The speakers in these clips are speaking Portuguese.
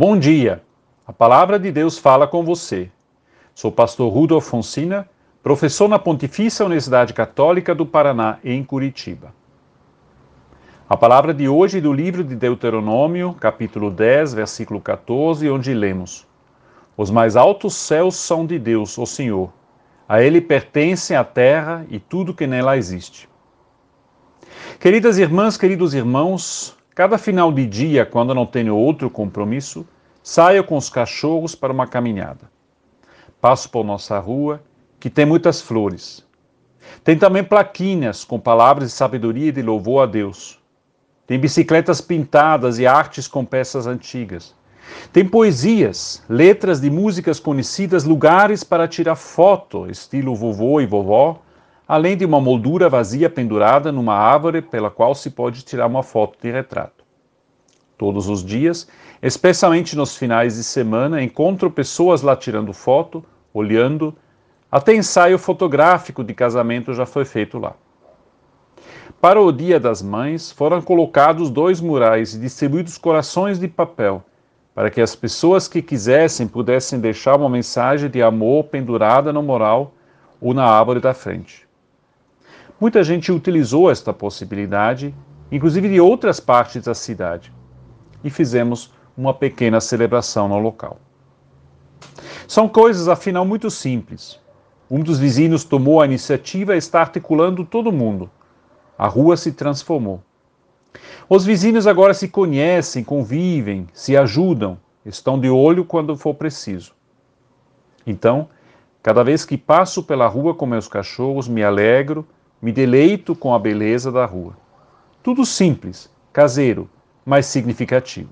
Bom dia! A palavra de Deus fala com você. Sou pastor Rudolf Fonsina, professor na Pontifícia Universidade Católica do Paraná, em Curitiba. A palavra de hoje é do livro de Deuteronômio, capítulo 10, versículo 14, onde lemos: Os mais altos céus são de Deus, o Senhor. A Ele pertencem a terra e tudo que nela existe. Queridas irmãs, queridos irmãos, Cada final de dia, quando não tenho outro compromisso, saio com os cachorros para uma caminhada. Passo por nossa rua, que tem muitas flores. Tem também plaquinhas com palavras de sabedoria e de louvor a Deus. Tem bicicletas pintadas e artes com peças antigas. Tem poesias, letras de músicas conhecidas, lugares para tirar foto, estilo vovô e vovó, além de uma moldura vazia pendurada numa árvore pela qual se pode tirar uma foto de retrato. Todos os dias, especialmente nos finais de semana, encontro pessoas lá tirando foto, olhando, até ensaio fotográfico de casamento já foi feito lá. Para o Dia das Mães, foram colocados dois murais e distribuídos corações de papel, para que as pessoas que quisessem pudessem deixar uma mensagem de amor pendurada no mural ou na árvore da frente. Muita gente utilizou esta possibilidade, inclusive de outras partes da cidade, e fizemos uma pequena celebração no local. São coisas, afinal, muito simples. Um dos vizinhos tomou a iniciativa e está articulando todo mundo. A rua se transformou. Os vizinhos agora se conhecem, convivem, se ajudam, estão de olho quando for preciso. Então, cada vez que passo pela rua com meus cachorros, me alegro me deleito com a beleza da rua. Tudo simples, caseiro, mas significativo.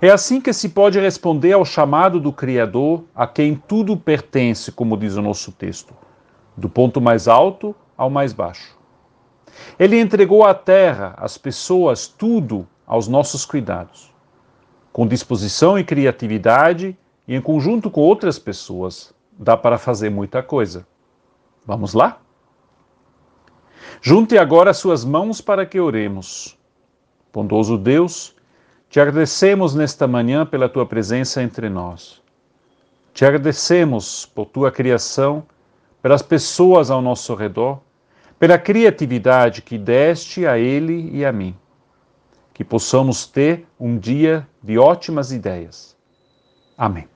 É assim que se pode responder ao chamado do Criador, a quem tudo pertence, como diz o nosso texto, do ponto mais alto ao mais baixo. Ele entregou à terra, às pessoas, tudo aos nossos cuidados. Com disposição e criatividade, e em conjunto com outras pessoas, dá para fazer muita coisa. Vamos lá? Junte agora suas mãos para que oremos. Bondoso Deus, te agradecemos nesta manhã pela tua presença entre nós. Te agradecemos por tua criação, pelas pessoas ao nosso redor, pela criatividade que deste a ele e a mim. Que possamos ter um dia de ótimas ideias. Amém.